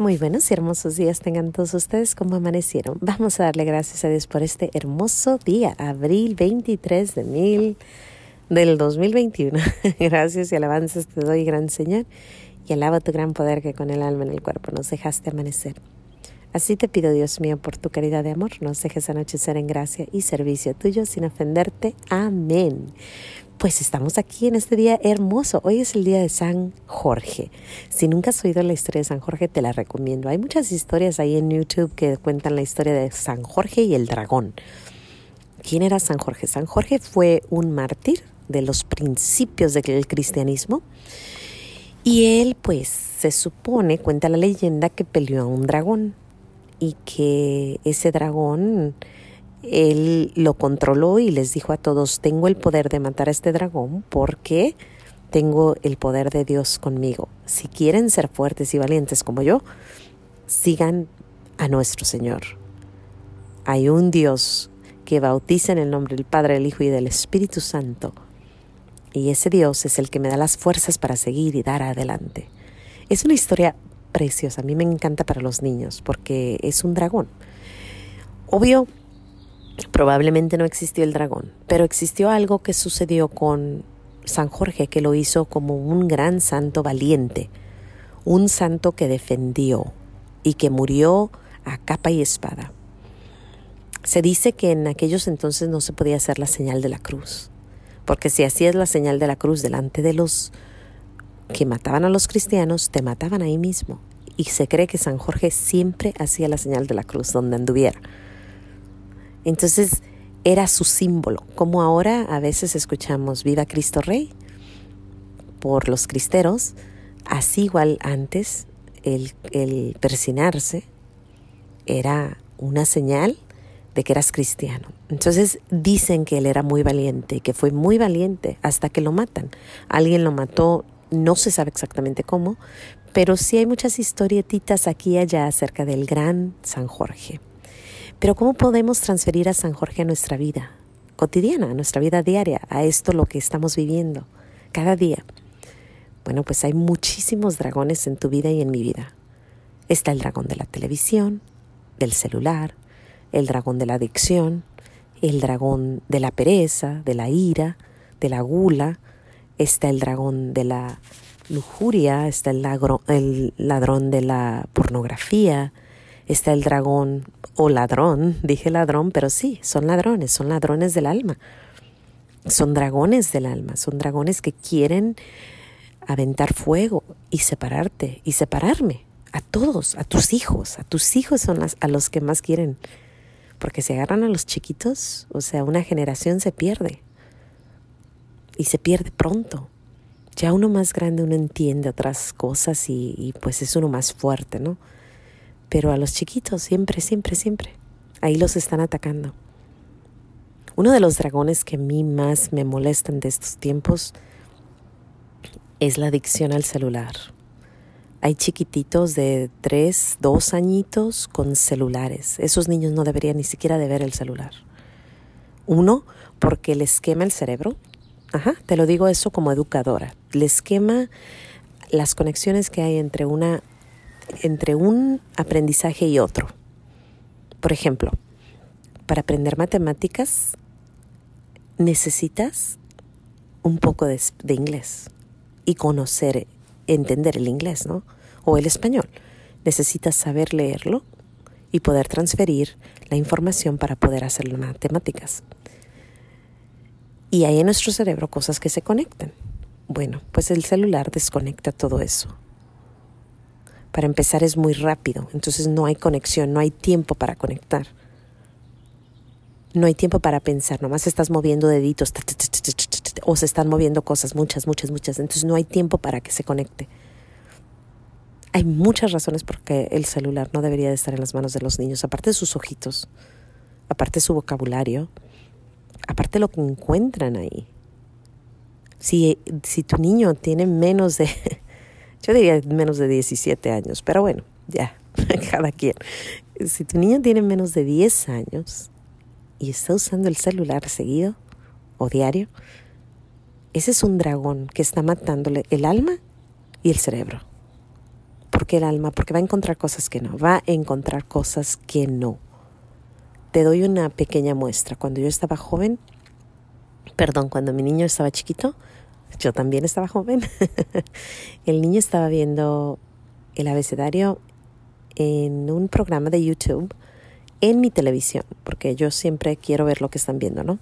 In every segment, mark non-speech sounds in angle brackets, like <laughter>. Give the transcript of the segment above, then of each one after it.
Muy buenos y hermosos días tengan todos ustedes como amanecieron. Vamos a darle gracias a Dios por este hermoso día, abril 23 de mil del 2021. <laughs> gracias y alabanzas te doy, gran Señor, y alaba tu gran poder que con el alma en el cuerpo nos dejaste amanecer. Así te pido, Dios mío, por tu caridad de amor, nos dejes anochecer en gracia y servicio tuyo sin ofenderte. Amén. Pues estamos aquí en este día hermoso. Hoy es el día de San Jorge. Si nunca has oído la historia de San Jorge, te la recomiendo. Hay muchas historias ahí en YouTube que cuentan la historia de San Jorge y el dragón. ¿Quién era San Jorge? San Jorge fue un mártir de los principios del cristianismo. Y él, pues, se supone, cuenta la leyenda, que peleó a un dragón y que ese dragón él lo controló y les dijo a todos, tengo el poder de matar a este dragón porque tengo el poder de Dios conmigo. Si quieren ser fuertes y valientes como yo, sigan a nuestro Señor. Hay un Dios que bautiza en el nombre del Padre, del Hijo y del Espíritu Santo. Y ese Dios es el que me da las fuerzas para seguir y dar adelante. Es una historia preciosa, a mí me encanta para los niños porque es un dragón. Obvio, Probablemente no existió el dragón, pero existió algo que sucedió con San Jorge que lo hizo como un gran santo valiente, un santo que defendió y que murió a capa y espada. Se dice que en aquellos entonces no se podía hacer la señal de la cruz, porque si hacías la señal de la cruz delante de los que mataban a los cristianos, te mataban ahí mismo. Y se cree que San Jorge siempre hacía la señal de la cruz donde anduviera. Entonces era su símbolo, como ahora a veces escuchamos Viva Cristo Rey por los cristeros, así igual antes el, el persinarse era una señal de que eras cristiano. Entonces dicen que él era muy valiente, que fue muy valiente hasta que lo matan. Alguien lo mató, no se sabe exactamente cómo, pero sí hay muchas historietitas aquí y allá acerca del gran San Jorge. Pero ¿cómo podemos transferir a San Jorge a nuestra vida cotidiana, a nuestra vida diaria, a esto lo que estamos viviendo cada día? Bueno, pues hay muchísimos dragones en tu vida y en mi vida. Está el dragón de la televisión, del celular, el dragón de la adicción, el dragón de la pereza, de la ira, de la gula, está el dragón de la lujuria, está el, el ladrón de la pornografía, está el dragón o ladrón, <laughs> dije ladrón, pero sí, son ladrones, son ladrones del alma. Son dragones del alma, son dragones que quieren aventar fuego y separarte y separarme a todos, a tus hijos, a tus hijos son las, a los que más quieren, porque se agarran a los chiquitos, o sea, una generación se pierde y se pierde pronto. Ya uno más grande uno entiende otras cosas y, pues es uno más fuerte, ¿no? Pero a los chiquitos siempre, siempre, siempre. Ahí los están atacando. Uno de los dragones que a mí más me molestan de estos tiempos es la adicción al celular. Hay chiquititos de tres, dos añitos con celulares. Esos niños no deberían ni siquiera de ver el celular. Uno, porque les quema el cerebro. Ajá, te lo digo eso como educadora. Les quema las conexiones que hay entre una entre un aprendizaje y otro. Por ejemplo, para aprender matemáticas necesitas un poco de, inglés y conocer, entender el inglés, ¿no? O el español. Necesitas saber leerlo y poder transferir la información para poder hacer las matemáticas. Y hay en nuestro cerebro cosas que se conectan. Bueno, pues el celular desconecta todo eso para empezar es muy rápido, entonces no hay conexión, no hay tiempo para conectar. No hay tiempo para pensar, nomás estás moviendo deditos o se están moviendo cosas, muchas, muchas, muchas, entonces no hay tiempo para que se conecte. Hay muchas razones por qué el celular no debería de estar en las manos de los niños, aparte de sus ojitos, aparte de su vocabulario, aparte lo que encuentran ahí. Si, si tu niño tiene menos de <laughs> yo diría menos de 17 años, pero bueno, ya, <laughs> cada quien. Si tu niño tiene menos de 10 años y está usando el celular seguido o diario, ese es un dragón que está matándole el alma y el cerebro. ¿Por qué el alma? Porque va a encontrar cosas que no, va a encontrar cosas que no. Te doy una pequeña muestra. Cuando yo estaba joven, perdón, cuando mi niño estaba chiquito, yo también estaba joven, <laughs> el niño estaba viendo el abecedario en un programa de YouTube en mi televisión, porque yo siempre quiero ver lo que están viendo, ¿no?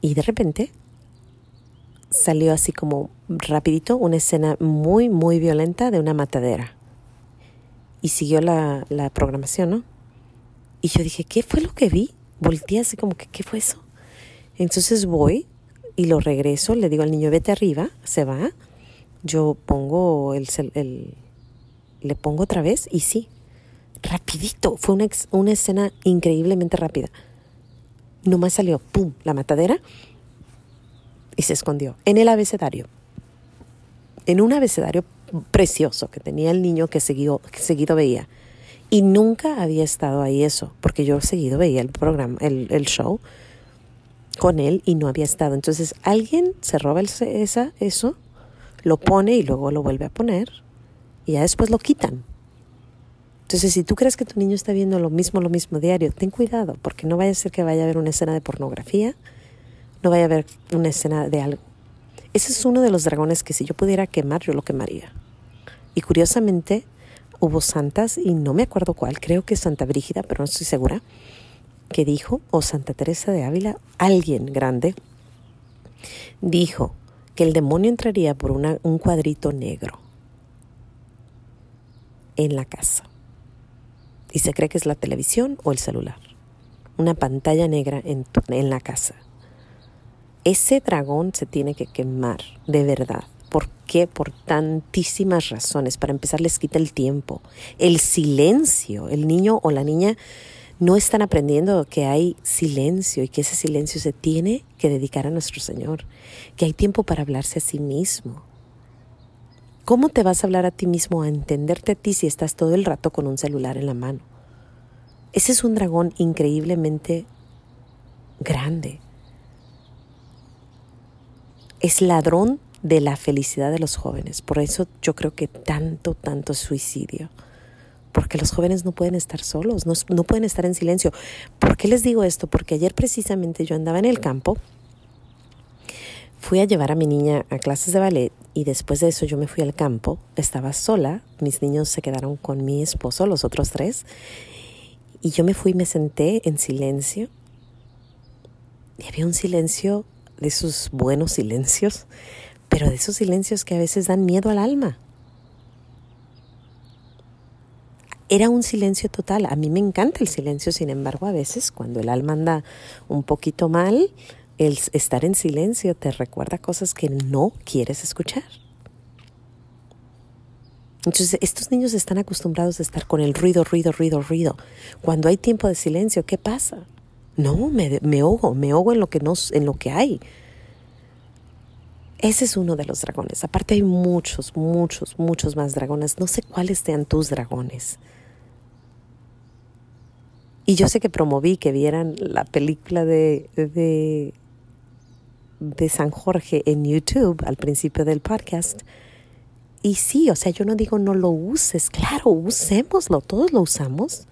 Y de repente salió así como rapidito una escena muy, muy violenta de una matadera. Y siguió la, la programación, ¿no? Y yo dije, ¿qué fue lo que vi? Volteé así como que, ¿qué fue eso? Entonces voy y lo regreso, le digo al niño, vete arriba, se va. Yo pongo el, el le pongo otra vez y sí, rapidito, fue una, una escena increíblemente rápida. Nomás salió, ¡pum!, la matadera y se escondió en el abecedario. En un abecedario precioso que tenía el niño que seguido, que seguido veía. Y nunca había estado ahí eso, porque yo seguido veía el programa, el, el show con él y no había estado. Entonces alguien se roba esa, eso, lo pone y luego lo vuelve a poner y ya después lo quitan. Entonces, si tú crees que tu niño está viendo lo mismo, lo mismo diario, ten cuidado, porque no vaya a ser que vaya a haber una escena de pornografía, no vaya a haber una escena de algo. Ese es uno de los dragones que si yo pudiera quemar, yo lo quemaría. Y curiosamente, hubo santas, y no me acuerdo cuál, creo que Santa Brígida, pero no estoy segura, que dijo, o Santa Teresa de Ávila, alguien grande, dijo que el demonio entraría por una, un cuadrito negro en la casa. Y se cree que es la televisión o el celular. Una pantalla negra en, en la casa. Ese dragón se tiene que quemar, de verdad. ¿Por qué? Por tantísimas razones. Para empezar, les quita el tiempo, el silencio. El niño o la niña no están aprendiendo que hay silencio y que ese silencio se tiene que dedicar a nuestro Señor, que hay tiempo para hablarse a sí mismo, ¿Cómo te vas a hablar a ti mismo, a entenderte a ti si estás todo el rato con un celular en la mano? Ese es un dragón increíblemente grande. Es ladrón de la felicidad de los jóvenes. Por eso yo creo que tanto, tanto suicidio. Porque los jóvenes no pueden estar solos, no, no pueden estar en silencio. ¿Por qué les digo esto? Porque ayer precisamente yo andaba en el campo Fui a llevar a mi niña a clases de ballet y después de eso yo me fui al campo. Estaba sola, mis niños se quedaron con mi esposo, los otros tres, y yo me fui y me senté en silencio. Y había un silencio de esos buenos silencios, pero de esos silencios que a veces dan miedo al alma. Era un silencio total. A mí me encanta el silencio, sin embargo, a veces cuando el alma anda un poquito mal, el estar en silencio te recuerda cosas que no quieres escuchar. Entonces, estos niños están acostumbrados a estar con el ruido, ruido, ruido, ruido. Cuando hay tiempo de silencio, ¿qué pasa? No, me, me me ahogo en lo, que no, en lo que hay. Ese es uno de los dragones. Aparte hay muchos, muchos, muchos más dragones. No sé cuáles sean tus dragones. Y yo sé que promoví que vieran la película de, de de San Jorge en YouTube al principio del podcast. Y sí, o sea, yo no digo no lo uses, claro, usémoslo, todos lo usamos,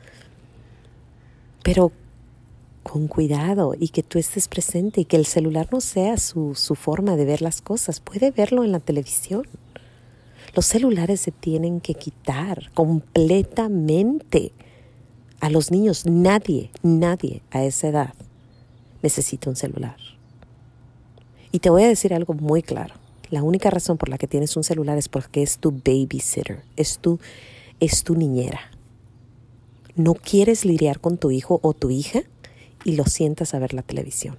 pero con cuidado y que tú estés presente y que el celular no sea su, su forma de ver las cosas, puede verlo en la televisión. Los celulares se tienen que quitar completamente a los niños. Nadie, nadie a esa edad necesita un celular. Y te voy a decir algo muy claro. La única razón por la que tienes un celular es porque es tu babysitter, es tu, es tu niñera. No quieres lidiar con tu hijo o tu hija y lo sientas a ver la televisión.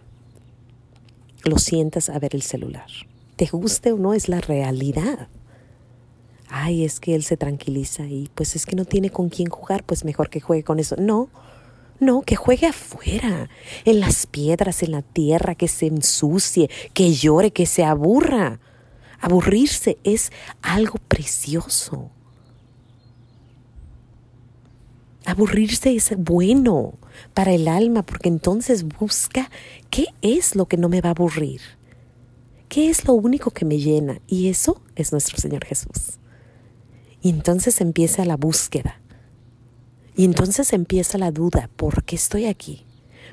Lo sientas a ver el celular. Te guste o no, es la realidad. Ay, es que él se tranquiliza y pues es que no tiene con quién jugar, pues mejor que juegue con eso. No, no, que juegue afuera, en las piedras, en la tierra, que se ensucie, que llore, que se aburra. Aburrirse es algo precioso. Aburrirse es bueno para el alma porque entonces busca qué es lo que no me va a aburrir. ¿Qué es lo único que me llena? Y eso es nuestro Señor Jesús. Y entonces empieza la búsqueda. Y entonces empieza la duda, ¿por qué estoy aquí?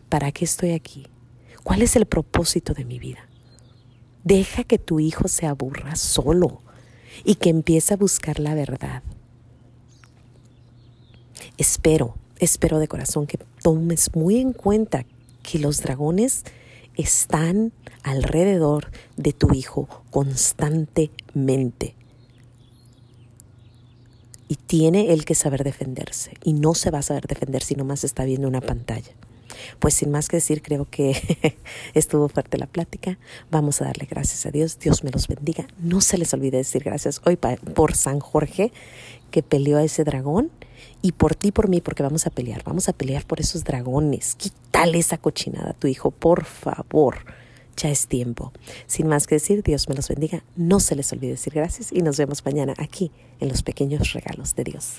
¿Para qué estoy aquí? ¿Cuál es el propósito de mi vida? Deja que tu hijo se aburra solo y que empiece a buscar la verdad. Espero, espero de corazón que tomes muy en cuenta que los dragones están alrededor de tu hijo constantemente. Y tiene él que saber defenderse. Y no se va a saber defender si nomás está viendo una pantalla. Pues sin más que decir, creo que <laughs> estuvo fuerte la plática. Vamos a darle gracias a Dios. Dios me los bendiga. No se les olvide decir gracias hoy por San Jorge que peleó a ese dragón y por ti, por mí, porque vamos a pelear. Vamos a pelear por esos dragones. Quítale esa cochinada a tu hijo, por favor. Ya es tiempo. Sin más que decir, Dios me los bendiga. No se les olvide decir gracias y nos vemos mañana aquí en los pequeños regalos de Dios.